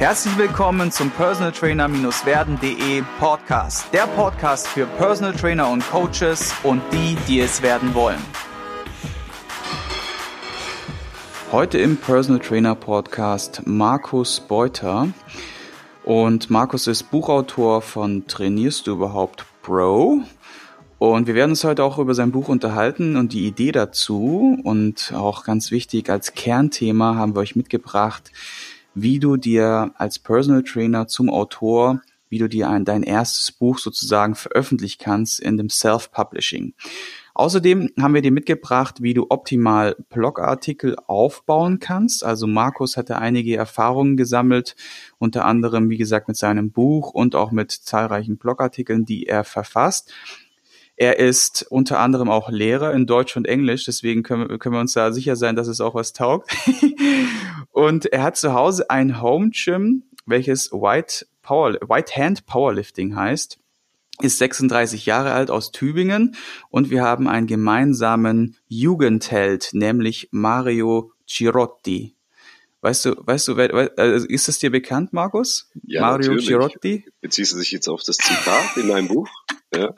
Herzlich willkommen zum Personal Trainer-werden.de Podcast. Der Podcast für Personal Trainer und Coaches und die, die es werden wollen. Heute im Personal Trainer Podcast Markus Beuter. Und Markus ist Buchautor von Trainierst du überhaupt Pro? Und wir werden uns heute auch über sein Buch unterhalten und die Idee dazu. Und auch ganz wichtig als Kernthema haben wir euch mitgebracht, wie du dir als Personal Trainer zum Autor, wie du dir ein, dein erstes Buch sozusagen veröffentlichen kannst in dem Self-Publishing. Außerdem haben wir dir mitgebracht, wie du optimal Blogartikel aufbauen kannst. Also Markus hatte einige Erfahrungen gesammelt, unter anderem, wie gesagt, mit seinem Buch und auch mit zahlreichen Blogartikeln, die er verfasst. Er ist unter anderem auch Lehrer in Deutsch und Englisch, deswegen können, können wir uns da sicher sein, dass es auch was taugt. und er hat zu Hause ein Home Gym, welches White, Power, White Hand Powerlifting heißt ist 36 Jahre alt aus Tübingen und wir haben einen gemeinsamen Jugendheld, nämlich Mario Girotti. Weißt du, weißt du, also ist es dir bekannt, Markus? Ja, Mario natürlich. Girotti? Beziehst du dich jetzt auf das Zitat in meinem Buch? Ja.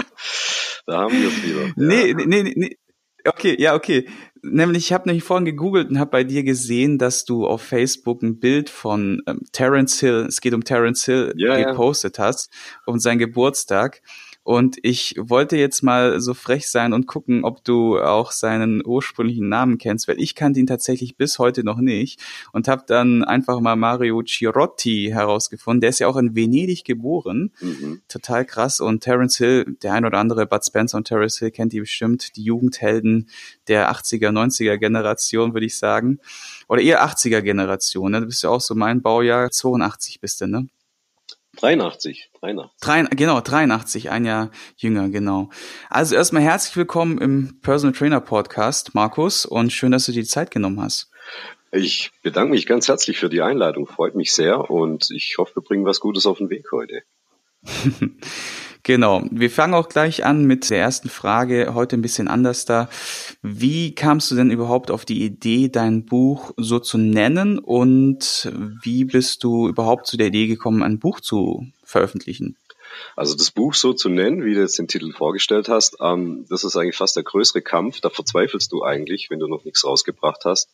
Da haben wir es wieder. Nee, nee, nee, nee. Okay, ja, okay. Nämlich, ich habe nämlich vorhin gegoogelt und habe bei dir gesehen, dass du auf Facebook ein Bild von ähm, Terence Hill, es geht um Terence Hill, ja, gepostet ja. hast, um seinen Geburtstag. Und ich wollte jetzt mal so frech sein und gucken, ob du auch seinen ursprünglichen Namen kennst, weil ich kannte ihn tatsächlich bis heute noch nicht und habe dann einfach mal Mario Cirotti herausgefunden. Der ist ja auch in Venedig geboren. Mhm. Total krass. Und Terence Hill, der ein oder andere, Bud Spencer und Terence Hill kennt die bestimmt, die Jugendhelden der 80er, 90er Generation, würde ich sagen. Oder eher 80er Generation. Ne? Du bist ja auch so mein Baujahr, 82 bist du, ne? 83, 83. Drei, genau, 83, ein Jahr jünger, genau. Also erstmal herzlich willkommen im Personal Trainer Podcast, Markus, und schön, dass du dir die Zeit genommen hast. Ich bedanke mich ganz herzlich für die Einladung, freut mich sehr und ich hoffe, wir bringen was Gutes auf den Weg heute. Genau. Wir fangen auch gleich an mit der ersten Frage, heute ein bisschen anders da. Wie kamst du denn überhaupt auf die Idee, dein Buch so zu nennen und wie bist du überhaupt zu der Idee gekommen, ein Buch zu veröffentlichen? Also das Buch so zu nennen, wie du jetzt den Titel vorgestellt hast, ähm, das ist eigentlich fast der größere Kampf. Da verzweifelst du eigentlich, wenn du noch nichts rausgebracht hast.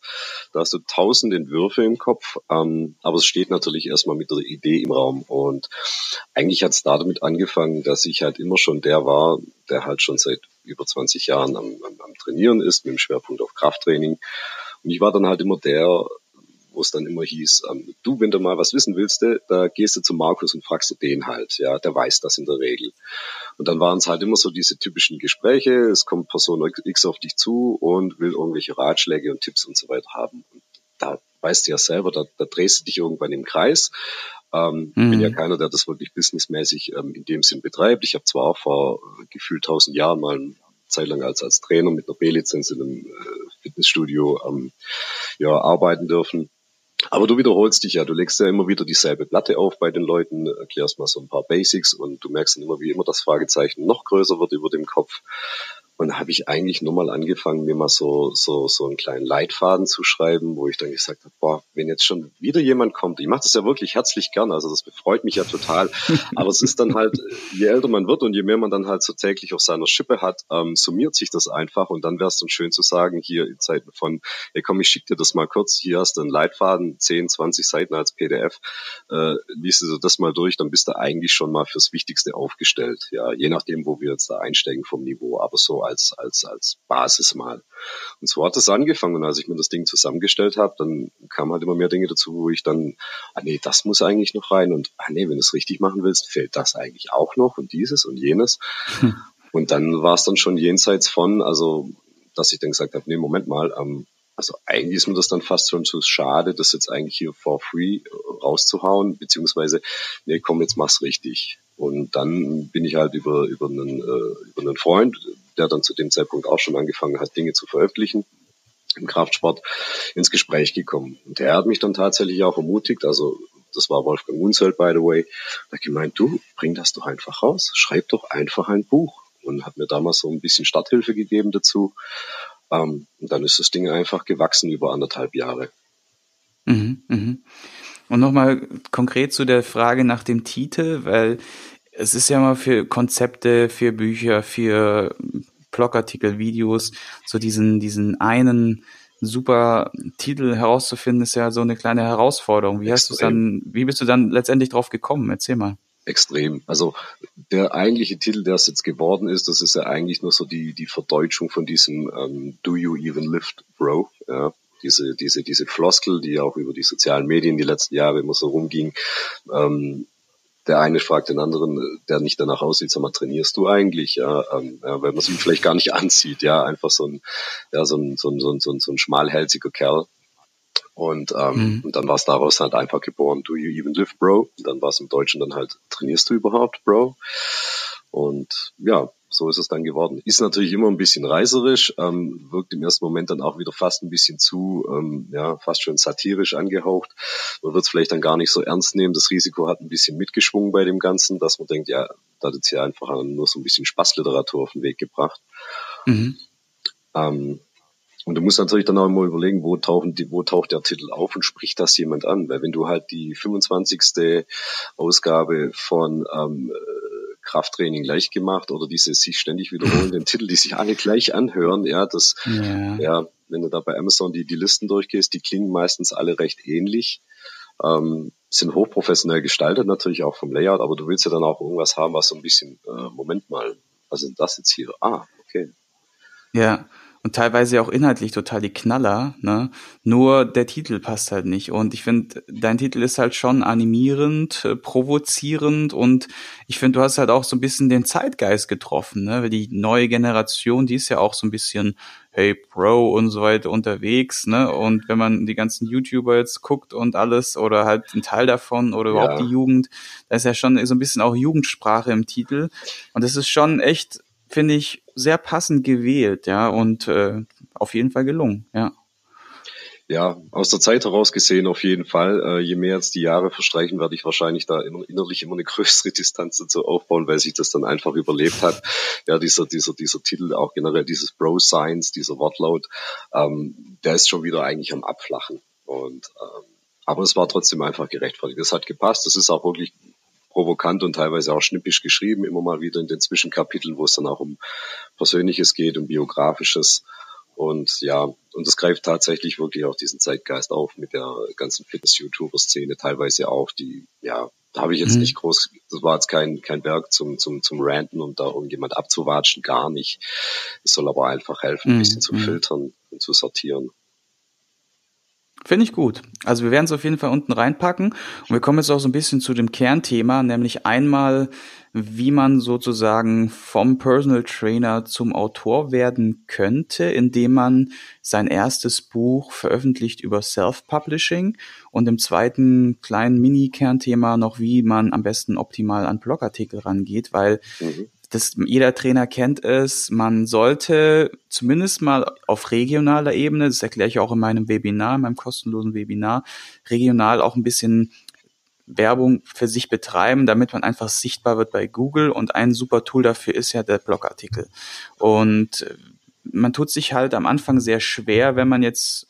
Da hast du tausend Entwürfe im Kopf, ähm, aber es steht natürlich erstmal mit der Idee im Raum. Und eigentlich hat es damit angefangen, dass ich halt immer schon der war, der halt schon seit über 20 Jahren am, am, am Trainieren ist, mit dem Schwerpunkt auf Krafttraining. Und ich war dann halt immer der, wo es dann immer hieß, ähm, du, wenn du mal was wissen willst, äh, da gehst du zu Markus und fragst du den halt, ja, der weiß das in der Regel. Und dann waren es halt immer so diese typischen Gespräche, es kommt Person X auf dich zu und will irgendwelche Ratschläge und Tipps und so weiter haben. Und da weißt du ja selber, da, da drehst du dich irgendwann im Kreis. Ähm, mhm. bin ja keiner, der das wirklich businessmäßig ähm, in dem Sinn betreibt. Ich habe zwar auch vor äh, gefühlt tausend Jahren mal eine Zeit lang als, als Trainer mit einer B-Lizenz in einem äh, Fitnessstudio ähm, ja, arbeiten dürfen. Aber du wiederholst dich ja, du legst ja immer wieder dieselbe Platte auf bei den Leuten, erklärst mal so ein paar Basics und du merkst dann immer, wie immer das Fragezeichen noch größer wird über dem Kopf. Und da habe ich eigentlich nur mal angefangen, mir mal so, so, so einen kleinen Leitfaden zu schreiben, wo ich dann gesagt habe, boah, wenn jetzt schon wieder jemand kommt, ich mache das ja wirklich herzlich gern, also das freut mich ja total. Aber es ist dann halt, je älter man wird und je mehr man dann halt so täglich auf seiner Schippe hat, ähm, summiert sich das einfach und dann wäre es dann schön zu sagen, hier in Zeiten von, hey komm, ich schicke dir das mal kurz, hier hast du einen Leitfaden, 10, 20 Seiten als PDF, äh, liest du das mal durch, dann bist du eigentlich schon mal fürs Wichtigste aufgestellt. Ja, je nachdem, wo wir jetzt da einsteigen vom Niveau, aber so als, als, als Basis mal. Und so hat das angefangen. Und als ich mir das Ding zusammengestellt habe, dann kamen halt immer mehr Dinge dazu, wo ich dann, ah nee, das muss eigentlich noch rein und ah nee, wenn du es richtig machen willst, fehlt das eigentlich auch noch und dieses und jenes. Hm. Und dann war es dann schon jenseits von, also dass ich dann gesagt habe, nee, Moment mal, ähm, also eigentlich ist mir das dann fast schon zu schade, das jetzt eigentlich hier for free rauszuhauen, beziehungsweise, nee, komm, jetzt mach's richtig. Und dann bin ich halt über, über, einen, äh, über einen Freund, der dann zu dem Zeitpunkt auch schon angefangen hat, Dinge zu veröffentlichen im Kraftsport, ins Gespräch gekommen. Und der hat mich dann tatsächlich auch ermutigt, also das war Wolfgang Unzelt, by the way, hat gemeint, du, bring das doch einfach raus, schreib doch einfach ein Buch. Und hat mir damals so ein bisschen Starthilfe gegeben dazu. Ähm, und dann ist das Ding einfach gewachsen über anderthalb Jahre. Mhm, mhm. Und nochmal konkret zu der Frage nach dem Titel, weil es ist ja mal für Konzepte, für Bücher, für Blogartikel, Videos, so diesen, diesen einen super Titel herauszufinden, ist ja so eine kleine Herausforderung. Wie hast du dann, wie bist du dann letztendlich drauf gekommen? Erzähl mal. Extrem. Also der eigentliche Titel, der es jetzt geworden ist, das ist ja eigentlich nur so die, die Verdeutschung von diesem ähm, Do You Even Lift, Bro? Ja, diese, diese, diese Floskel, die auch über die sozialen Medien die letzten Jahre immer so rumging. Ähm, der eine fragt den anderen, der nicht danach aussieht, sag mal, trainierst du eigentlich? Ja, ähm, ja, weil man es ihm vielleicht gar nicht ansieht, ja, einfach so ein, ja, so ein, so ein, so ein, so ein, so ein schmalhälsiger Kerl. Und, ähm, mhm. und dann war es daraus halt einfach geboren, do you even live, bro? Und dann war es im Deutschen dann halt, trainierst du überhaupt, bro? Und ja, so ist es dann geworden. Ist natürlich immer ein bisschen reißerisch, ähm, wirkt im ersten Moment dann auch wieder fast ein bisschen zu, ähm, ja, fast schon satirisch angehaucht. Man wird es vielleicht dann gar nicht so ernst nehmen. Das Risiko hat ein bisschen mitgeschwungen bei dem Ganzen, dass man denkt, ja, da hat jetzt hier einfach nur so ein bisschen Spaßliteratur auf den Weg gebracht. Mhm. Ähm, und du musst natürlich dann auch immer überlegen, wo, tauchen die, wo taucht der Titel auf und spricht das jemand an? Weil wenn du halt die 25. Ausgabe von ähm, Krafttraining leicht gemacht oder diese sich ständig wiederholenden Titel, die sich alle gleich anhören, ja, das, ja. ja, wenn du da bei Amazon die, die Listen durchgehst, die klingen meistens alle recht ähnlich, ähm, sind hochprofessionell gestaltet, natürlich auch vom Layout, aber du willst ja dann auch irgendwas haben, was so ein bisschen, äh, Moment mal, was ist das jetzt hier? Ah, okay. Ja, und teilweise auch inhaltlich total die Knaller, ne? Nur der Titel passt halt nicht. Und ich finde, dein Titel ist halt schon animierend, äh, provozierend und ich finde, du hast halt auch so ein bisschen den Zeitgeist getroffen, ne? Weil die neue Generation, die ist ja auch so ein bisschen Hey Pro und so weiter unterwegs, ne? Und wenn man die ganzen YouTuber jetzt guckt und alles oder halt ein Teil davon oder überhaupt ja. die Jugend, da ist ja schon so ein bisschen auch Jugendsprache im Titel. Und das ist schon echt finde ich, sehr passend gewählt, ja, und äh, auf jeden Fall gelungen, ja. Ja, aus der Zeit heraus gesehen auf jeden Fall. Äh, je mehr jetzt die Jahre verstreichen, werde ich wahrscheinlich da innerlich immer eine größere Distanz dazu aufbauen, weil sich das dann einfach überlebt hat. Ja, dieser, dieser, dieser Titel, auch generell dieses Bro Science, dieser Wortlaut, ähm, der ist schon wieder eigentlich am Abflachen. Und ähm, aber es war trotzdem einfach gerechtfertigt. Es hat gepasst. Es ist auch wirklich provokant und teilweise auch schnippisch geschrieben, immer mal wieder in den Zwischenkapiteln, wo es dann auch um Persönliches geht, um Biografisches. Und ja, und das greift tatsächlich wirklich auch diesen Zeitgeist auf mit der ganzen Fitness-YouTuber-Szene, teilweise auch die, ja, da habe ich jetzt mhm. nicht groß, das war jetzt kein, kein Werk zum, zum, zum Ranten und da irgendjemand abzuwatschen, gar nicht. Es soll aber einfach helfen, ein mhm. bisschen zu mhm. filtern und zu sortieren. Finde ich gut. Also wir werden es auf jeden Fall unten reinpacken. Und wir kommen jetzt auch so ein bisschen zu dem Kernthema, nämlich einmal, wie man sozusagen vom Personal Trainer zum Autor werden könnte, indem man sein erstes Buch veröffentlicht über Self-Publishing und im zweiten kleinen Mini-Kernthema noch, wie man am besten optimal an Blogartikel rangeht, weil mhm das, jeder Trainer kennt es, man sollte zumindest mal auf regionaler Ebene, das erkläre ich auch in meinem Webinar, in meinem kostenlosen Webinar, regional auch ein bisschen Werbung für sich betreiben, damit man einfach sichtbar wird bei Google. Und ein super Tool dafür ist ja der Blogartikel. Und man tut sich halt am Anfang sehr schwer, wenn man jetzt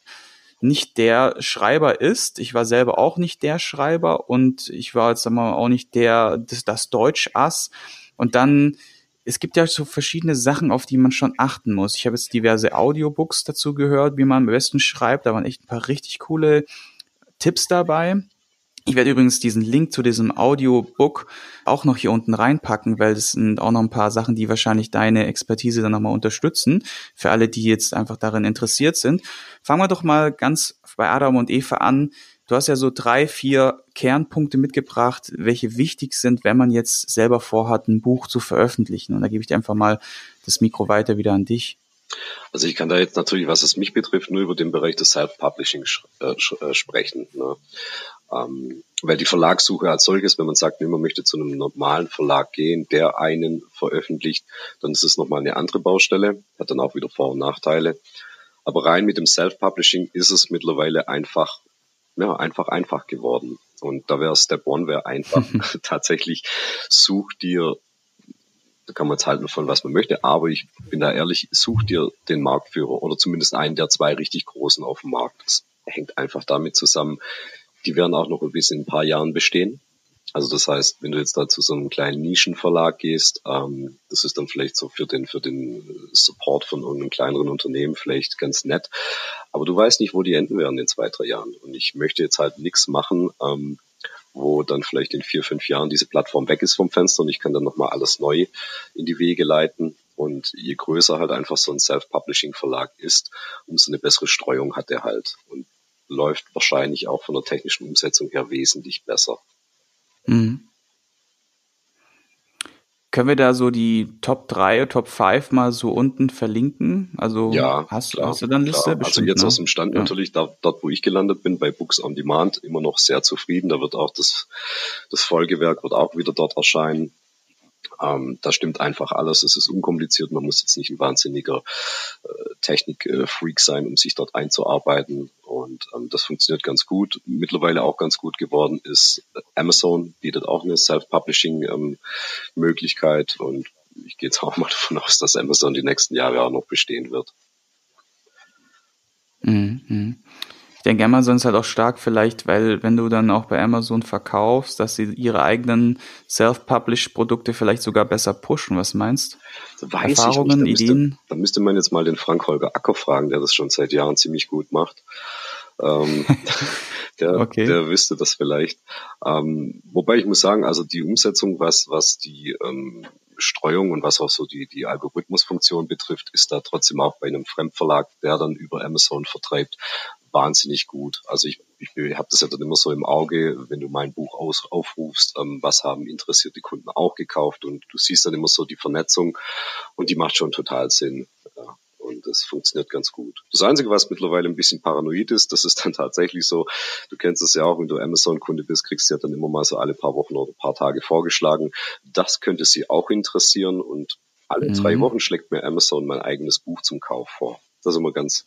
nicht der Schreiber ist. Ich war selber auch nicht der Schreiber und ich war jetzt mal auch nicht der das, das Deutsch-Ass. Und dann, es gibt ja so verschiedene Sachen, auf die man schon achten muss. Ich habe jetzt diverse Audiobooks dazu gehört, wie man am besten schreibt. Da waren echt ein paar richtig coole Tipps dabei. Ich werde übrigens diesen Link zu diesem Audiobook auch noch hier unten reinpacken, weil das sind auch noch ein paar Sachen, die wahrscheinlich deine Expertise dann nochmal unterstützen. Für alle, die jetzt einfach darin interessiert sind. Fangen wir doch mal ganz bei Adam und Eva an. Du hast ja so drei, vier Kernpunkte mitgebracht, welche wichtig sind, wenn man jetzt selber vorhat, ein Buch zu veröffentlichen. Und da gebe ich dir einfach mal das Mikro weiter wieder an dich. Also ich kann da jetzt natürlich, was es mich betrifft, nur über den Bereich des Self-Publishing äh, äh, sprechen. Ne? Ähm, weil die Verlagssuche als solches, wenn man sagt, man möchte zu einem normalen Verlag gehen, der einen veröffentlicht, dann ist es nochmal eine andere Baustelle, hat dann auch wieder Vor- und Nachteile. Aber rein mit dem Self-Publishing ist es mittlerweile einfach ja, einfach einfach geworden. Und da wäre Step One wäre einfach tatsächlich such dir, da kann man jetzt halten von was man möchte, aber ich bin da ehrlich, such dir den Marktführer oder zumindest einen der zwei richtig großen auf dem Markt. Das hängt einfach damit zusammen, die werden auch noch bis in ein paar Jahren bestehen. Also das heißt, wenn du jetzt da zu so einem kleinen Nischenverlag gehst, ähm, das ist dann vielleicht so für den, für den Support von irgendeinem kleineren Unternehmen vielleicht ganz nett. Aber du weißt nicht, wo die enden werden in zwei, drei Jahren. Und ich möchte jetzt halt nichts machen, ähm, wo dann vielleicht in vier, fünf Jahren diese Plattform weg ist vom Fenster und ich kann dann nochmal alles neu in die Wege leiten. Und je größer halt einfach so ein Self-Publishing-Verlag ist, umso eine bessere Streuung hat er halt und läuft wahrscheinlich auch von der technischen Umsetzung her wesentlich besser. Mhm. Können wir da so die Top 3, Top 5 mal so unten verlinken? Also ja, hast, klar, hast du dann Liste? Bestimmt, also jetzt ne? aus dem Stand ja. natürlich, da, dort wo ich gelandet bin, bei Books on Demand, immer noch sehr zufrieden. Da wird auch das, das Folgewerk wird auch wieder dort erscheinen. Ähm, da stimmt einfach alles. Es ist unkompliziert. Man muss jetzt nicht ein wahnsinniger äh, Technik-Freak sein, um sich dort einzuarbeiten. Und ähm, das funktioniert ganz gut. Mittlerweile auch ganz gut geworden ist Amazon, bietet auch eine Self-Publishing-Möglichkeit. Ähm, und ich gehe jetzt auch mal davon aus, dass Amazon die nächsten Jahre auch noch bestehen wird. Mhm. Ich denke, Amazon ist halt auch stark vielleicht, weil wenn du dann auch bei Amazon verkaufst, dass sie ihre eigenen Self-Published-Produkte vielleicht sogar besser pushen. Was meinst du? Weiß Erfahrungen, ich nicht. Da Ideen? Müsste, da müsste man jetzt mal den Frank-Holger Acker fragen, der das schon seit Jahren ziemlich gut macht. ähm, der, okay. der wüsste das vielleicht. Ähm, wobei ich muss sagen, also die Umsetzung, was, was die ähm, Streuung und was auch so die, die Algorithmusfunktion betrifft, ist da trotzdem auch bei einem Fremdverlag, der dann über Amazon vertreibt, wahnsinnig gut. Also ich, ich, ich habe das ja dann immer so im Auge, wenn du mein Buch aus, aufrufst, ähm, was haben interessierte Kunden auch gekauft und du siehst dann immer so die Vernetzung und die macht schon total Sinn. Ja, und das funktioniert ganz gut. Das Einzige, was mittlerweile ein bisschen paranoid ist, das ist dann tatsächlich so, du kennst es ja auch, wenn du Amazon-Kunde bist, kriegst du ja dann immer mal so alle paar Wochen oder paar Tage vorgeschlagen. Das könnte sie auch interessieren und alle mhm. drei Wochen schlägt mir Amazon mein eigenes Buch zum Kauf vor. Das ist immer ganz,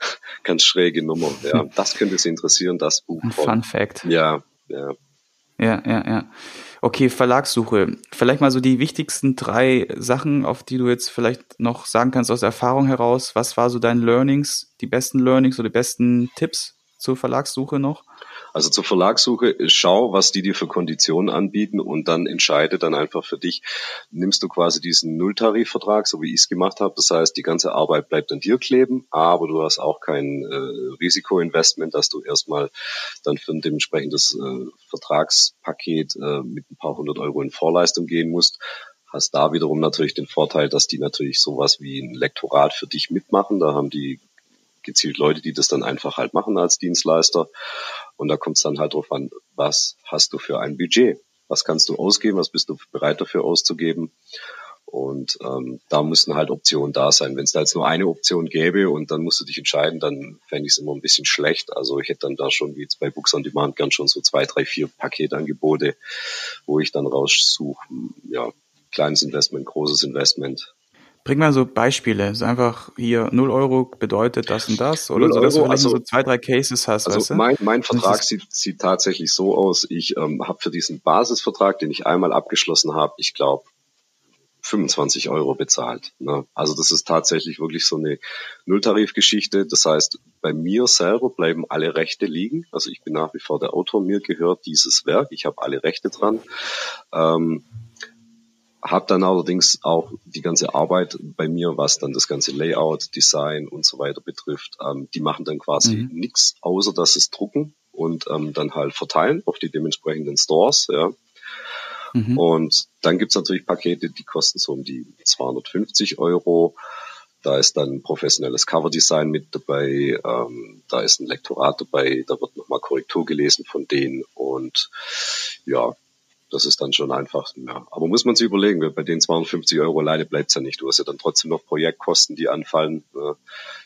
ganz schräge Nummer. Ja, das könnte Sie interessieren, das Buch. Ein Fun Fact. Ja, ja. Ja, ja, ja. Okay, Verlagssuche. Vielleicht mal so die wichtigsten drei Sachen, auf die du jetzt vielleicht noch sagen kannst aus Erfahrung heraus. Was war so dein Learnings, die besten Learnings oder die besten Tipps zur Verlagssuche noch? Also zur Verlagssuche, schau, was die dir für Konditionen anbieten und dann entscheide dann einfach für dich, nimmst du quasi diesen Nulltarifvertrag, so wie ich es gemacht habe. Das heißt, die ganze Arbeit bleibt an dir kleben, aber du hast auch kein äh, Risikoinvestment, dass du erstmal dann für ein dementsprechendes äh, Vertragspaket äh, mit ein paar hundert Euro in Vorleistung gehen musst hast da wiederum natürlich den Vorteil, dass die natürlich sowas wie ein Lektorat für dich mitmachen. Da haben die gezielt Leute, die das dann einfach halt machen als Dienstleister. Und da kommt es dann halt drauf an, was hast du für ein Budget? Was kannst du ausgeben? Was bist du bereit dafür auszugeben? Und ähm, da müssen halt Optionen da sein. Wenn es da jetzt nur eine Option gäbe und dann musst du dich entscheiden, dann fände ich es immer ein bisschen schlecht. Also ich hätte dann da schon, wie jetzt bei Books on Demand, gern schon so zwei, drei, vier Paketangebote, wo ich dann raussuche, ja, kleines Investment, großes Investment, Bring mal so Beispiele. So einfach hier 0 Euro bedeutet das und das oder so, dass du also, so zwei, drei Cases hast. Also weißt du? mein, mein Vertrag sieht, sieht tatsächlich so aus. Ich ähm, habe für diesen Basisvertrag, den ich einmal abgeschlossen habe, ich glaube 25 Euro bezahlt. Ne? Also das ist tatsächlich wirklich so eine Nulltarifgeschichte. Das heißt, bei mir selber bleiben alle Rechte liegen. Also ich bin nach wie vor der Autor, mir gehört dieses Werk, ich habe alle Rechte dran. Ähm, habe dann allerdings auch die ganze Arbeit bei mir, was dann das ganze Layout, Design und so weiter betrifft, ähm, die machen dann quasi mhm. nichts, außer dass es drucken und ähm, dann halt verteilen auf die dementsprechenden Stores, ja. Mhm. Und dann gibt's natürlich Pakete, die kosten so um die 250 Euro. Da ist dann professionelles Coverdesign mit dabei, ähm, da ist ein Lektorat dabei, da wird nochmal Korrektur gelesen von denen und ja, das ist dann schon einfach. Ja. Aber muss man sich überlegen, bei den 250 Euro alleine bleibt's ja nicht. Du hast ja dann trotzdem noch Projektkosten, die anfallen. Ja.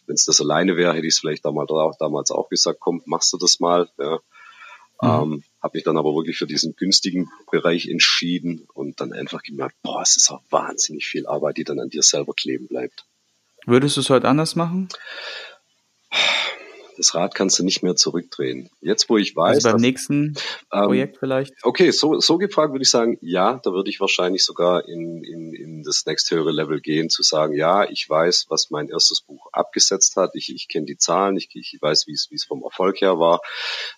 Wenn es das alleine wäre, hätte ich es vielleicht damals auch, damals auch gesagt, komm, machst du das mal. Ja. Mhm. Ähm, habe mich dann aber wirklich für diesen günstigen Bereich entschieden und dann einfach gemerkt, boah, es ist auch wahnsinnig viel Arbeit, die dann an dir selber kleben bleibt. Würdest du es heute anders machen? Das Rad kannst du nicht mehr zurückdrehen. Jetzt, wo ich weiß. Also beim dass, nächsten ähm, Projekt vielleicht? Okay, so, so gefragt würde ich sagen, ja, da würde ich wahrscheinlich sogar in, in, in das nächsthöhere Level gehen, zu sagen, ja, ich weiß, was mein erstes Buch abgesetzt hat, ich, ich kenne die Zahlen, ich, ich weiß, wie es, wie es vom Erfolg her war.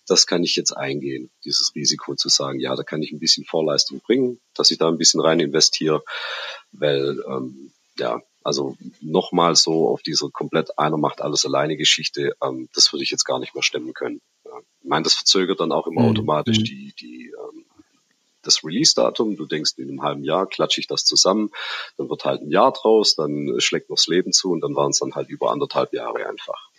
Das kann ich jetzt eingehen, dieses Risiko zu sagen, ja, da kann ich ein bisschen Vorleistung bringen, dass ich da ein bisschen rein investiere, weil ähm, ja, also nochmal so auf diese komplett einer macht alles alleine Geschichte, ähm, das würde ich jetzt gar nicht mehr stemmen können. Ja. Ich meine, das verzögert dann auch immer mhm. automatisch mhm. die, die ähm, das Release-Datum. Du denkst, in einem halben Jahr klatsche ich das zusammen, dann wird halt ein Jahr draus, dann schlägt noch das Leben zu und dann waren es dann halt über anderthalb Jahre einfach.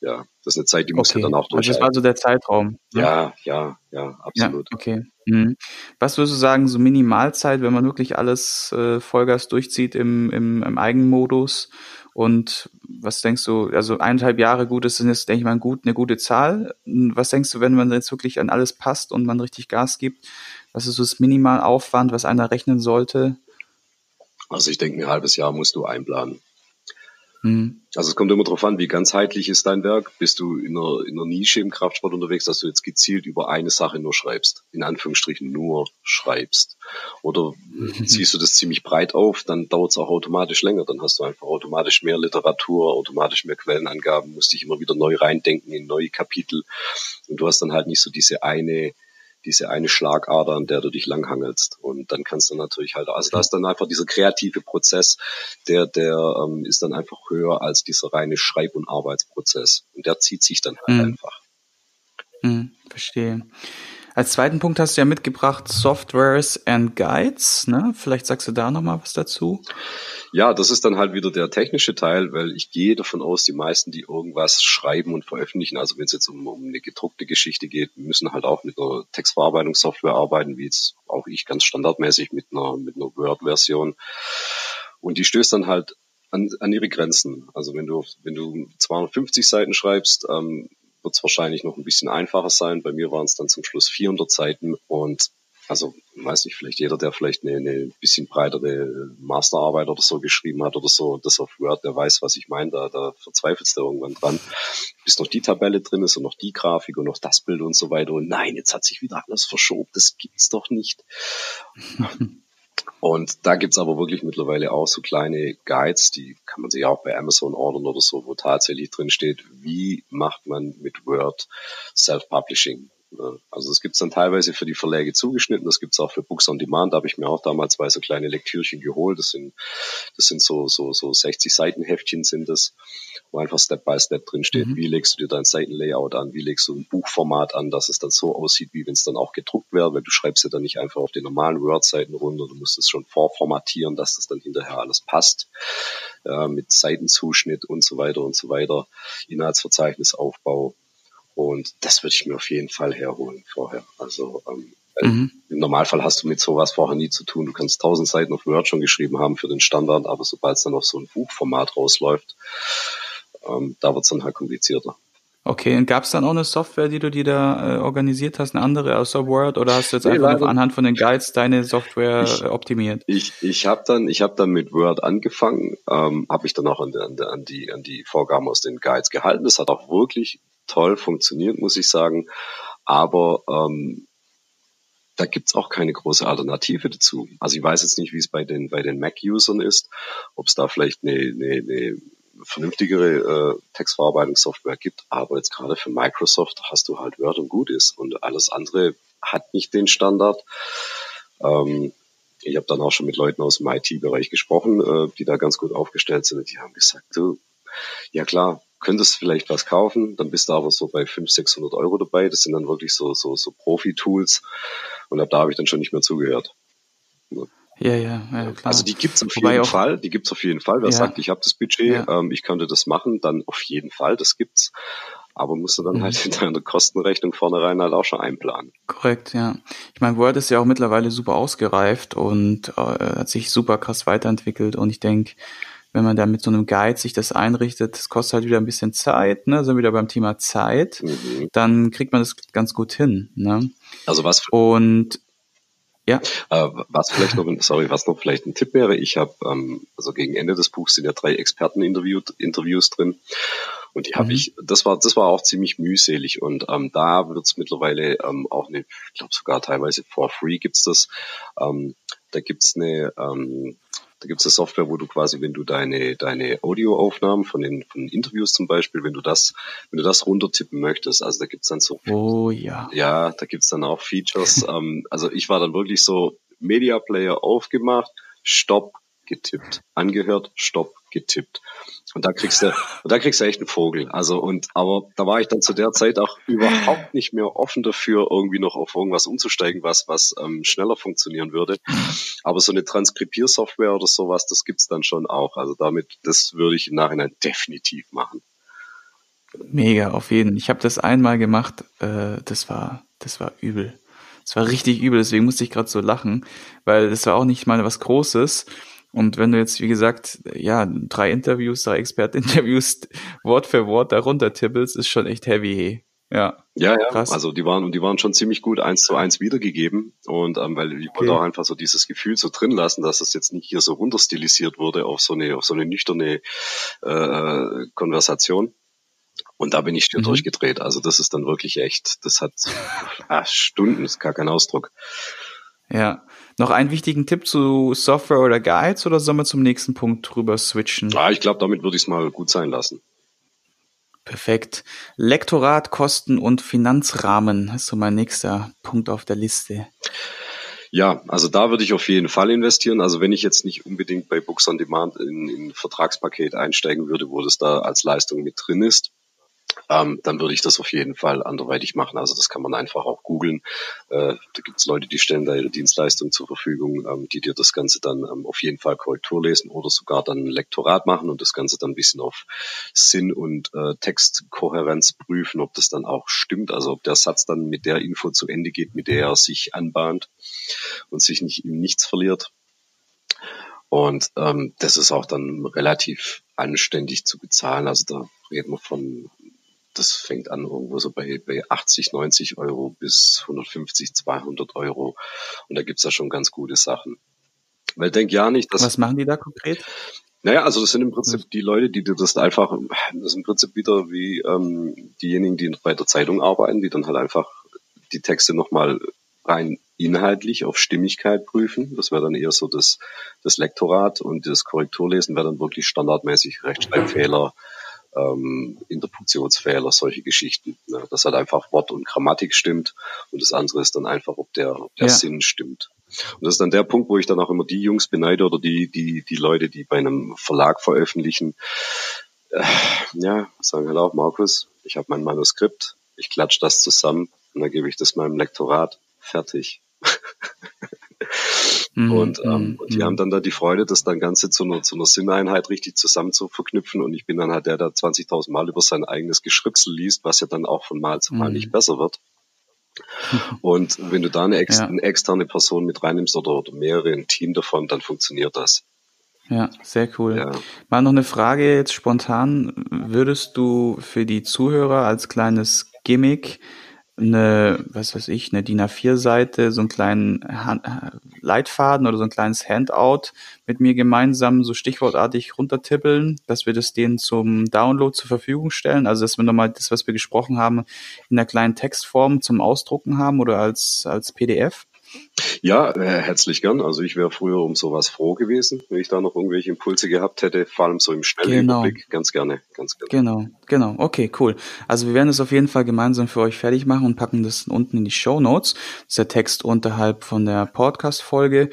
Ja, das ist eine Zeit, die muss okay. ja dann auch durch. Also das war so der Zeitraum. Ne? Ja, ja, ja, absolut. Ja, okay. Mhm. Was würdest du sagen, so Minimalzeit, wenn man wirklich alles äh, Vollgas durchzieht im, im, im Eigenmodus? Und was denkst du, also eineinhalb Jahre gut, ist jetzt, denke ich mal, gut, eine gute Zahl. Was denkst du, wenn man jetzt wirklich an alles passt und man richtig Gas gibt? Was ist so das Minimalaufwand, was einer rechnen sollte? Also ich denke, ein halbes Jahr musst du einplanen. Mhm. Also es kommt immer darauf an, wie ganzheitlich ist dein Werk. Bist du in einer, in einer Nische im Kraftsport unterwegs, dass du jetzt gezielt über eine Sache nur schreibst, in Anführungsstrichen nur schreibst. Oder mhm. ziehst du das ziemlich breit auf, dann dauert es auch automatisch länger. Dann hast du einfach automatisch mehr Literatur, automatisch mehr Quellenangaben, musst dich immer wieder neu reindenken in neue Kapitel. Und du hast dann halt nicht so diese eine diese eine Schlagader, an der du dich langhangelst. Und dann kannst du natürlich halt, also da ist dann einfach dieser kreative Prozess, der, der ähm, ist dann einfach höher als dieser reine Schreib- und Arbeitsprozess. Und der zieht sich dann halt mhm. einfach. Mhm, verstehe. Als zweiten Punkt hast du ja mitgebracht Softwares and Guides. Ne? Vielleicht sagst du da nochmal was dazu. Ja, das ist dann halt wieder der technische Teil, weil ich gehe davon aus, die meisten, die irgendwas schreiben und veröffentlichen, also wenn es jetzt um, um eine gedruckte Geschichte geht, müssen halt auch mit einer Textverarbeitungssoftware arbeiten, wie jetzt auch ich ganz standardmäßig mit einer, mit einer Word-Version. Und die stößt dann halt an, an ihre Grenzen. Also wenn du, wenn du 250 Seiten schreibst, ähm, wird es wahrscheinlich noch ein bisschen einfacher sein. Bei mir waren es dann zum Schluss 400 Seiten und also weiß nicht, vielleicht jeder, der vielleicht eine, eine bisschen breitere Masterarbeit oder so geschrieben hat oder so, das auf Word, der weiß, was ich meine, da, da verzweifelst du irgendwann dran. Bis noch die Tabelle drin ist und noch die Grafik und noch das Bild und so weiter. Und nein, jetzt hat sich wieder alles verschoben, das gibt's doch nicht. Und da gibt's aber wirklich mittlerweile auch so kleine Guides, die kann man sich auch bei Amazon ordern oder so, wo tatsächlich drin steht, wie macht man mit Word Self-Publishing. Also das gibt's dann teilweise für die Verläge zugeschnitten, das gibt's auch für Books on Demand. Da habe ich mir auch damals zwei so kleine Lektürchen geholt. Das sind, das sind so, so, so 60 Seitenheftchen sind das, wo einfach Step by Step drin steht, mhm. wie legst du dir dein Seitenlayout an, wie legst du ein Buchformat an, dass es dann so aussieht, wie wenn es dann auch gedruckt wäre, weil du schreibst ja dann nicht einfach auf den normalen Word-Seiten runter, du musst es schon vorformatieren, dass das dann hinterher alles passt, äh, mit Seitenzuschnitt und so weiter und so weiter, Inhaltsverzeichnisaufbau. Und das würde ich mir auf jeden Fall herholen vorher. Also ähm, mhm. im Normalfall hast du mit sowas vorher nie zu tun. Du kannst tausend Seiten auf Word schon geschrieben haben für den Standard, aber sobald es dann auf so ein Buchformat rausläuft, ähm, da wird es dann halt komplizierter. Okay, und gab es dann auch eine Software, die du dir da äh, organisiert hast, eine andere außer Word, oder hast du jetzt nee, einfach nur anhand von den Guides deine Software ich, optimiert? Ich, ich habe dann, ich habe dann mit Word angefangen, ähm, habe ich dann auch an, an, an, die, an die Vorgaben aus den Guides gehalten. Das hat auch wirklich toll funktioniert, muss ich sagen. Aber ähm, da gibt's auch keine große Alternative dazu. Also ich weiß jetzt nicht, wie es bei den, bei den Mac-Usern ist, ob es da vielleicht eine, eine, eine vernünftigere äh, Textverarbeitungssoftware gibt, aber jetzt gerade für Microsoft hast du halt Word und gut ist und alles andere hat nicht den Standard. Ähm, ich habe dann auch schon mit Leuten aus dem IT-Bereich gesprochen, äh, die da ganz gut aufgestellt sind und die haben gesagt, du, ja klar, könntest vielleicht was kaufen, dann bist du aber so bei 500, 600 Euro dabei. Das sind dann wirklich so, so, so Profi-Tools. Und ab da habe ich dann schon nicht mehr zugehört. Ja, ja, ja, klar. Also die gibt's auf Wobei jeden Fall, die gibt's auf jeden Fall. Wer ja. sagt, ich habe das Budget, ja. ähm, ich könnte das machen, dann auf jeden Fall, das gibt's. Aber musst du dann mhm. halt in deiner Kostenrechnung vornherein halt auch schon einplanen. Korrekt, ja. Ich meine, Word ist ja auch mittlerweile super ausgereift und äh, hat sich super krass weiterentwickelt und ich denke, wenn man da mit so einem Guide sich das einrichtet, das kostet halt wieder ein bisschen Zeit, ne, sind wir wieder beim Thema Zeit, mhm. dann kriegt man das ganz gut hin, ne. Also was und ja. Äh, was vielleicht noch, sorry, was noch vielleicht ein Tipp wäre, ich habe, ähm, also gegen Ende des Buchs sind ja drei Experteninterviews Interviews drin Und die habe mhm. ich, das war, das war auch ziemlich mühselig. Und ähm, da wird es mittlerweile ähm, auch eine, ich glaube sogar teilweise for free gibt's das. Ähm, da gibt's eine, ähm, da gibt's eine Software, wo du quasi, wenn du deine, deine Audioaufnahmen von den, von Interviews zum Beispiel, wenn du das, wenn du das runtertippen möchtest, also da gibt's dann so. Oh ja. Ja, da gibt's dann auch Features. ähm, also ich war dann wirklich so Media Player aufgemacht, Stopp, getippt, angehört, Stopp, getippt. Und da kriegst du, und da kriegst du echt einen Vogel. Also und aber da war ich dann zu der Zeit auch überhaupt nicht mehr offen dafür, irgendwie noch auf irgendwas umzusteigen, was was ähm, schneller funktionieren würde. Aber so eine Transkribiersoftware oder sowas, das gibt's dann schon auch. Also damit, das würde ich im Nachhinein definitiv machen. Mega, auf jeden. Ich habe das einmal gemacht. Äh, das war, das war übel. Das war richtig übel. Deswegen musste ich gerade so lachen, weil das war auch nicht mal was Großes. Und wenn du jetzt, wie gesagt, ja, drei Interviews, drei Experteninterviews Wort für Wort darunter tippelst, ist schon echt heavy. Ja. Ja, ja. Krass. Also die waren, die waren schon ziemlich gut eins zu eins wiedergegeben. Und ähm, weil ich okay. wollte auch einfach so dieses Gefühl so drin lassen, dass es jetzt nicht hier so runterstilisiert wurde auf so eine, auf so eine nüchterne äh, Konversation. Und da bin ich still mhm. durchgedreht. Also das ist dann wirklich echt, das hat ah, Stunden, ist gar kein Ausdruck. Ja. Noch einen wichtigen Tipp zu Software oder Guides oder sollen wir zum nächsten Punkt drüber switchen? Ja, ich glaube, damit würde ich es mal gut sein lassen. Perfekt. Lektorat, Kosten und Finanzrahmen ist so mein nächster Punkt auf der Liste. Ja, also da würde ich auf jeden Fall investieren. Also wenn ich jetzt nicht unbedingt bei Books on Demand in, in ein Vertragspaket einsteigen würde, wo das da als Leistung mit drin ist, ähm, dann würde ich das auf jeden Fall anderweitig machen. Also das kann man einfach auch googeln. Äh, da gibt es Leute, die stellen da ihre Dienstleistung zur Verfügung, ähm, die dir das Ganze dann ähm, auf jeden Fall Korrektur lesen oder sogar dann ein Lektorat machen und das Ganze dann ein bisschen auf Sinn und äh, Textkohärenz prüfen, ob das dann auch stimmt. Also ob der Satz dann mit der Info zu Ende geht, mit der er sich anbahnt und sich nicht im Nichts verliert. Und ähm, das ist auch dann relativ anständig zu bezahlen. Also da reden wir von das fängt an irgendwo so bei, bei 80, 90 Euro bis 150, 200 Euro. Und da gibt's da schon ganz gute Sachen. Weil denk ja nicht, dass. Was machen die da konkret? Naja, also das sind im Prinzip die Leute, die dir das einfach, das ist im Prinzip wieder wie ähm, diejenigen, die bei der Zeitung arbeiten, die dann halt einfach die Texte nochmal rein inhaltlich auf Stimmigkeit prüfen. Das wäre dann eher so das, das Lektorat und das Korrekturlesen wäre dann wirklich standardmäßig Rechtschreibfehler, ähm, Interpunktionsfehler, solche Geschichten. Ne? Dass halt einfach Wort und Grammatik stimmt und das andere ist dann einfach, ob der, ob der ja. Sinn stimmt. Und das ist dann der Punkt, wo ich dann auch immer die Jungs beneide oder die, die, die Leute, die bei einem Verlag veröffentlichen, äh, ja, sagen halt auch, Markus, ich habe mein Manuskript, ich klatsche das zusammen und dann gebe ich das meinem Lektorat, fertig. Mhm, und, ähm, mhm, und die mhm. haben dann da die Freude, das dann Ganze zu einer, zu einer Sinneinheit richtig zusammen zu verknüpfen. Und ich bin dann halt der, der 20.000 Mal über sein eigenes Geschripsel liest, was ja dann auch von Mal zu Mal nicht besser wird. Und wenn du da eine, ex ja. eine, externe Person mit reinnimmst oder, oder mehrere, ein Team davon, dann funktioniert das. Ja, sehr cool. Ja. Mal noch eine Frage jetzt spontan. Würdest du für die Zuhörer als kleines Gimmick eine, was weiß ich, eine DIN A4-Seite, so einen kleinen Hand, Leitfaden oder so ein kleines Handout mit mir gemeinsam so stichwortartig runtertippeln, dass wir das denen zum Download zur Verfügung stellen. Also dass wir nochmal das, was wir gesprochen haben, in einer kleinen Textform zum Ausdrucken haben oder als, als PDF. Ja, äh, herzlich gern. Also ich wäre früher um sowas froh gewesen, wenn ich da noch irgendwelche Impulse gehabt hätte, vor allem so im Schnellüberblick. Genau. Ganz gerne, ganz gerne. Genau, genau. Okay, cool. Also wir werden das auf jeden Fall gemeinsam für euch fertig machen und packen das unten in die Show Notes. Das ist der Text unterhalb von der Podcast-Folge.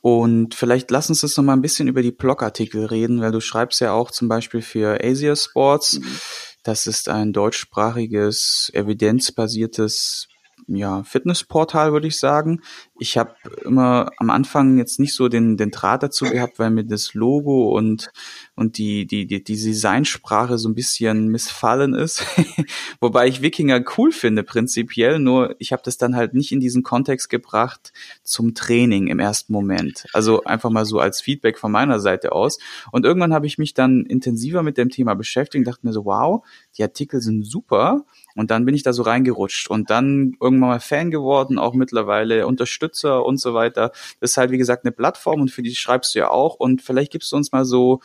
Und vielleicht lass uns jetzt noch mal ein bisschen über die Blogartikel reden, weil du schreibst ja auch zum Beispiel für Asia Sports. Mhm. Das ist ein deutschsprachiges, evidenzbasiertes ja, Fitnessportal, würde ich sagen. Ich habe immer am Anfang jetzt nicht so den, den Draht dazu gehabt, weil mir das Logo und, und die, die, die, die Designsprache so ein bisschen missfallen ist. Wobei ich Wikinger cool finde, prinzipiell, nur ich habe das dann halt nicht in diesen Kontext gebracht zum Training im ersten Moment. Also einfach mal so als Feedback von meiner Seite aus. Und irgendwann habe ich mich dann intensiver mit dem Thema beschäftigt und dachte mir so, wow, die Artikel sind super und dann bin ich da so reingerutscht und dann irgendwann mal Fan geworden, auch mittlerweile Unterstützer und so weiter. Das ist halt, wie gesagt, eine Plattform und für die schreibst du ja auch. Und vielleicht gibst du uns mal so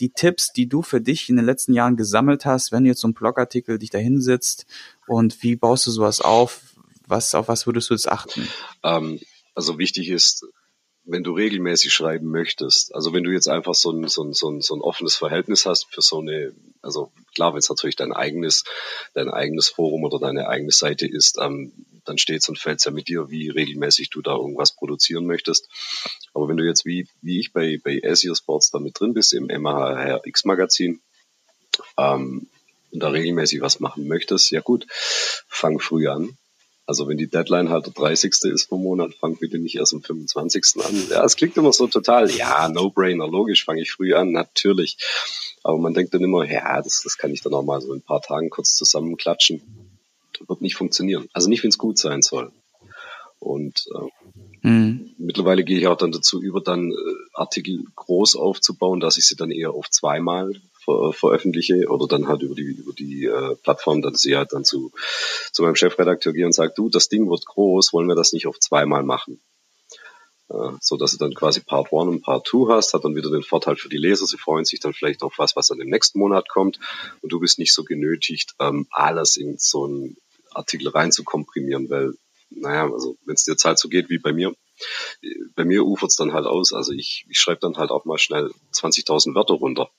die Tipps, die du für dich in den letzten Jahren gesammelt hast, wenn du jetzt so einen Blogartikel dich da hinsitzt und wie baust du sowas auf? Was, auf was würdest du jetzt achten? Ähm, also wichtig ist, wenn du regelmäßig schreiben möchtest, also wenn du jetzt einfach so ein, so ein, so ein, so ein offenes Verhältnis hast für so eine, also klar, wenn es natürlich dein eigenes, dein eigenes Forum oder deine eigene Seite ist, ähm, dann steht und fällt ja mit dir, wie regelmäßig du da irgendwas produzieren möchtest. Aber wenn du jetzt wie, wie ich bei, bei Asia Sports da mit drin bist, im MHRX Magazin, ähm, und da regelmäßig was machen möchtest, ja gut, fang früh an. Also wenn die Deadline halt der 30. ist vom Monat, fang bitte nicht erst am 25. an. Ja, es klingt immer so total, ja, no-brainer, logisch, fange ich früh an, natürlich. Aber man denkt dann immer, ja, das, das kann ich dann auch mal so in ein paar Tagen kurz zusammenklatschen. Wird nicht funktionieren. Also nicht, wenn es gut sein soll. Und äh, mhm. mittlerweile gehe ich auch dann dazu über, dann äh, Artikel groß aufzubauen, dass ich sie dann eher auf zweimal ver veröffentliche oder dann halt über die über die äh, Plattform, dass ich halt dann zu zu meinem Chefredakteur gehe und sage, du, das Ding wird groß, wollen wir das nicht auf zweimal machen? Äh, so dass du dann quasi Part 1 und Part 2 hast, hat dann wieder den Vorteil für die Leser, sie freuen sich dann vielleicht auf was, was dann im nächsten Monat kommt und du bist nicht so genötigt, ähm, alles in so einen Artikel rein zu komprimieren, weil, naja, also wenn es dir Zeit so geht wie bei mir, bei mir ufert es dann halt aus. Also ich, ich schreibe dann halt auch mal schnell 20.000 Wörter runter.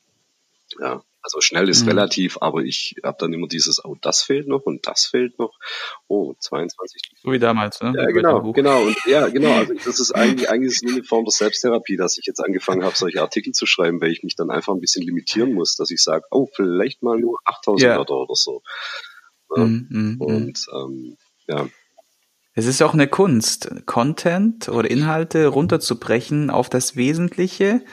Ja, also schnell ist mhm. relativ, aber ich habe dann immer dieses, oh, das fehlt noch und das fehlt noch. Oh, 22. So wie damals, ne? Ja, genau, genau. Und ja, genau. Also das ist eigentlich, eigentlich ist eine Form der Selbsttherapie, dass ich jetzt angefangen habe, solche Artikel zu schreiben, weil ich mich dann einfach ein bisschen limitieren muss, dass ich sage, oh, vielleicht mal nur 8000 yeah. Wörter oder so. Ja, mm, mm, mm. und ähm, ja. Es ist auch eine Kunst, Content oder Inhalte runterzubrechen auf das Wesentliche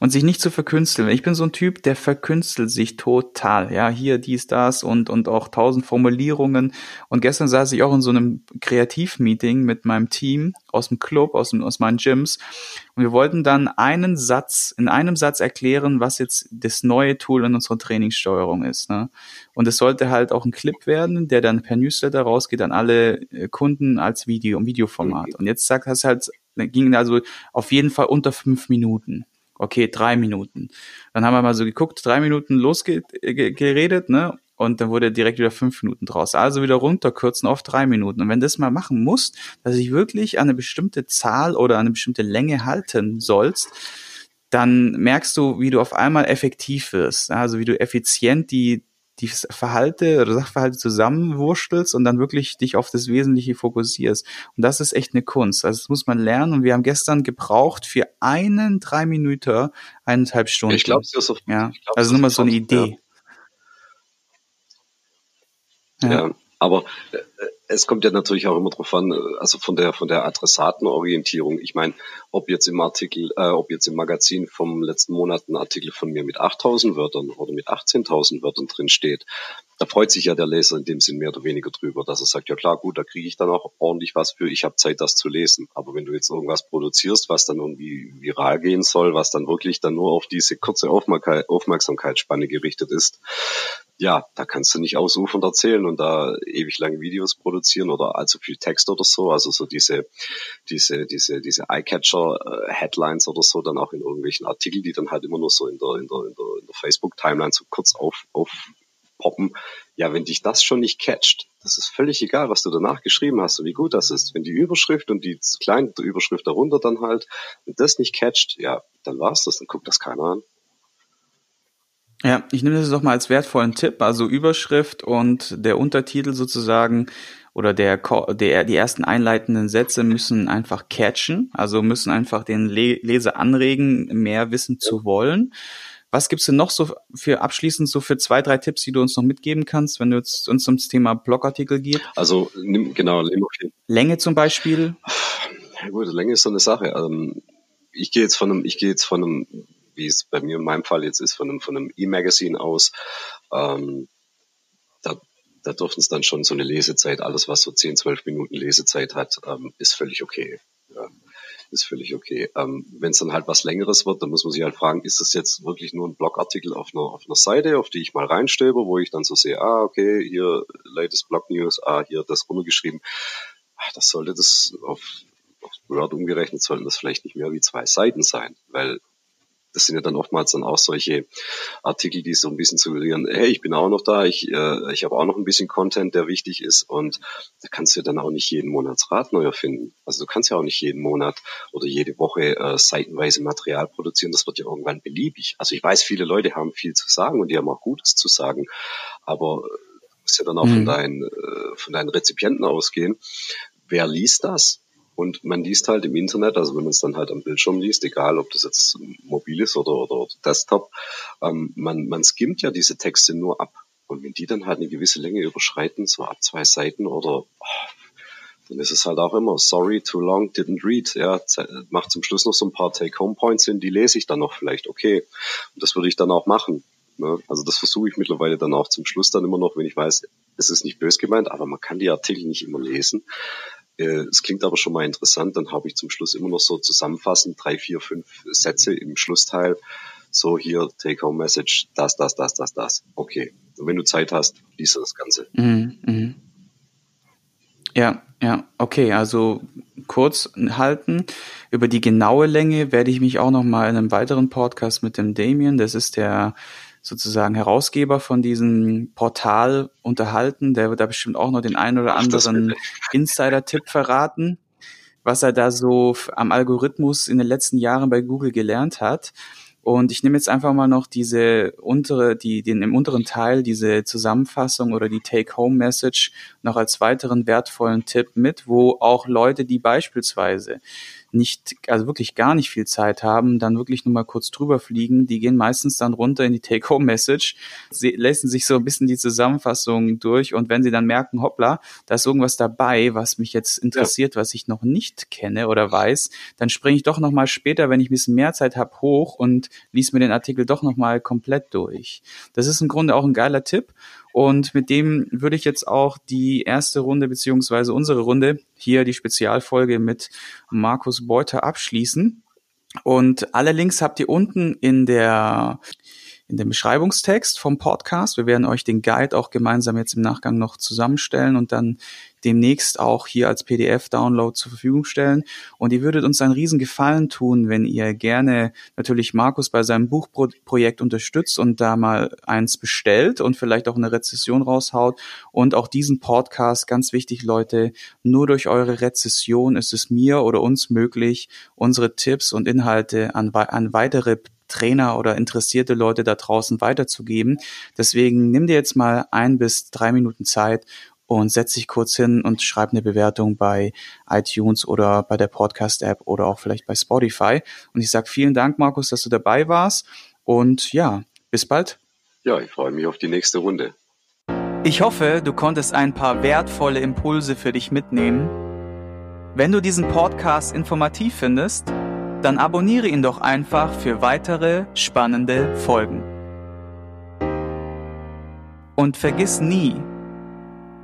und sich nicht zu verkünsteln. Ich bin so ein Typ, der verkünstelt sich total. Ja, hier dies, das und, und auch tausend Formulierungen. Und gestern saß ich auch in so einem Kreativmeeting mit meinem Team aus dem Club, aus, dem, aus meinen Gyms. Und wir wollten dann einen Satz, in einem Satz erklären, was jetzt das neue Tool in unserer Trainingssteuerung ist. Ne? Und es sollte halt auch ein Clip werden, der dann per Newsletter rausgeht an alle äh, Kunden als Video, im Videoformat. Und jetzt sagt das halt, ging also auf jeden Fall unter fünf Minuten okay, drei Minuten. Dann haben wir mal so geguckt, drei Minuten losgeredet, ne? Und dann wurde direkt wieder fünf Minuten draus. Also wieder runterkürzen auf drei Minuten. Und wenn du das mal machen musst, dass ich wirklich an eine bestimmte Zahl oder an eine bestimmte Länge halten sollst, dann merkst du, wie du auf einmal effektiv wirst. Also wie du effizient die, die Verhalte oder Sachverhalte zusammenwurstelst und dann wirklich dich auf das Wesentliche fokussierst. Und das ist echt eine Kunst. Also das muss man lernen. Und wir haben gestern gebraucht für einen drei Minuten eineinhalb Stunden. Ich glaube, ist ja. Also nur mal so eine Idee. Ja. ja. aber äh, es kommt ja natürlich auch immer drauf an, äh, also von der von der Adressatenorientierung. Ich meine, ob jetzt im Artikel, äh, ob jetzt im Magazin vom letzten Monat ein Artikel von mir mit 8.000 Wörtern oder mit 18.000 Wörtern drin steht, da freut sich ja der Leser in dem Sinn mehr oder weniger drüber, dass er sagt, ja klar, gut, da kriege ich dann auch ordentlich was für. Ich habe Zeit, das zu lesen. Aber wenn du jetzt irgendwas produzierst, was dann irgendwie viral gehen soll, was dann wirklich dann nur auf diese kurze Aufmerksamkeitsspanne gerichtet ist, ja, da kannst du nicht ausufernd erzählen und da ewig lange Videos produzieren oder allzu viel Text oder so. Also so diese, diese, diese, diese Eyecatcher-Headlines oder so, dann auch in irgendwelchen Artikeln, die dann halt immer nur so in der, in der, in der, in der Facebook-Timeline so kurz auf, aufpoppen. Ja, wenn dich das schon nicht catcht, das ist völlig egal, was du danach geschrieben hast und wie gut das ist. Wenn die Überschrift und die kleine Überschrift darunter dann halt, wenn das nicht catcht, ja, dann war's das, dann guckt das keiner an. Ja, ich nehme das doch mal als wertvollen Tipp. Also Überschrift und der Untertitel sozusagen oder der, der die ersten einleitenden Sätze müssen einfach catchen, also müssen einfach den Leser anregen, mehr wissen zu wollen. Was gibt's denn noch so für abschließend so für zwei, drei Tipps, die du uns noch mitgeben kannst, wenn du jetzt uns ums Thema Blogartikel geht? Also nimm, genau, nimm Länge zum Beispiel. Ja, gut, Länge ist so eine Sache. Ähm, ich gehe jetzt von einem, ich gehe jetzt von einem wie es bei mir in meinem Fall jetzt ist, von einem, von einem E-Magazin aus. Ähm, da, da dürften es dann schon so eine Lesezeit, alles was so 10, 12 Minuten Lesezeit hat, ähm, ist völlig okay. Ja, ist völlig okay. Ähm, Wenn es dann halt was Längeres wird, dann muss man sich halt fragen, ist das jetzt wirklich nur ein Blogartikel auf einer, auf einer Seite, auf die ich mal reinstöbe, wo ich dann so sehe, ah, okay, hier latest Blog News, ah, hier das runtergeschrieben. Ach, das sollte das auf, auf Word umgerechnet, sollten das vielleicht nicht mehr wie zwei Seiten sein, weil das sind ja dann oftmals dann auch solche Artikel, die so ein bisschen suggerieren, hey, ich bin auch noch da, ich, äh, ich habe auch noch ein bisschen Content, der wichtig ist und da kannst du dann auch nicht jeden Monatsrat neu erfinden. Also du kannst ja auch nicht jeden Monat oder jede Woche äh, seitenweise Material produzieren, das wird ja irgendwann beliebig. Also ich weiß, viele Leute haben viel zu sagen und die haben auch Gutes zu sagen, aber du musst ja dann auch mhm. von, deinen, äh, von deinen Rezipienten ausgehen. Wer liest das? Und man liest halt im Internet, also wenn man es dann halt am Bildschirm liest, egal ob das jetzt mobil ist oder, oder, oder Desktop, ähm, man, man skimmt ja diese Texte nur ab. Und wenn die dann halt eine gewisse Länge überschreiten, so ab zwei Seiten oder oh, dann ist es halt auch immer, sorry, too long, didn't read. Ja, macht zum Schluss noch so ein paar Take-Home-Points hin, die lese ich dann noch vielleicht, okay. Und das würde ich dann auch machen. Ne? Also das versuche ich mittlerweile dann auch zum Schluss dann immer noch, wenn ich weiß, es ist nicht bös gemeint, aber man kann die Artikel nicht immer lesen. Äh, es klingt aber schon mal interessant, dann habe ich zum Schluss immer noch so zusammenfassend drei, vier, fünf Sätze im Schlussteil. So hier, Take-Home-Message, das, das, das, das, das. Okay. Und wenn du Zeit hast, liest du das Ganze. Mhm, mh. Ja, ja, okay, also kurz halten. Über die genaue Länge werde ich mich auch noch mal in einem weiteren Podcast mit dem Damien, das ist der sozusagen Herausgeber von diesem Portal unterhalten. Der wird da bestimmt auch noch den einen oder anderen Insider-Tipp verraten, was er da so am Algorithmus in den letzten Jahren bei Google gelernt hat. Und ich nehme jetzt einfach mal noch diese untere, die, den im unteren Teil, diese Zusammenfassung oder die Take-Home-Message noch als weiteren wertvollen Tipp mit, wo auch Leute, die beispielsweise nicht, also wirklich gar nicht viel Zeit haben, dann wirklich nur mal kurz drüber fliegen. Die gehen meistens dann runter in die Take-Home-Message, lesen sich so ein bisschen die Zusammenfassung durch und wenn sie dann merken, hoppla, da ist irgendwas dabei, was mich jetzt interessiert, ja. was ich noch nicht kenne oder weiß, dann springe ich doch noch mal später, wenn ich ein bisschen mehr Zeit habe, hoch und lies mir den Artikel doch noch mal komplett durch. Das ist im Grunde auch ein geiler Tipp und mit dem würde ich jetzt auch die erste Runde beziehungsweise unsere Runde hier die Spezialfolge mit Markus Beuter abschließen. Und alle Links habt ihr unten in der in dem Beschreibungstext vom Podcast. Wir werden euch den Guide auch gemeinsam jetzt im Nachgang noch zusammenstellen und dann demnächst auch hier als PDF-Download zur Verfügung stellen. Und ihr würdet uns einen riesen Gefallen tun, wenn ihr gerne natürlich Markus bei seinem Buchprojekt unterstützt und da mal eins bestellt und vielleicht auch eine Rezession raushaut. Und auch diesen Podcast, ganz wichtig, Leute, nur durch eure Rezession ist es mir oder uns möglich, unsere Tipps und Inhalte an, an weitere Trainer oder interessierte Leute da draußen weiterzugeben. Deswegen nimm dir jetzt mal ein bis drei Minuten Zeit und setz dich kurz hin und schreib eine Bewertung bei iTunes oder bei der Podcast-App oder auch vielleicht bei Spotify. Und ich sage vielen Dank, Markus, dass du dabei warst. Und ja, bis bald. Ja, ich freue mich auf die nächste Runde. Ich hoffe, du konntest ein paar wertvolle Impulse für dich mitnehmen. Wenn du diesen Podcast informativ findest, dann abonniere ihn doch einfach für weitere spannende Folgen. Und vergiss nie,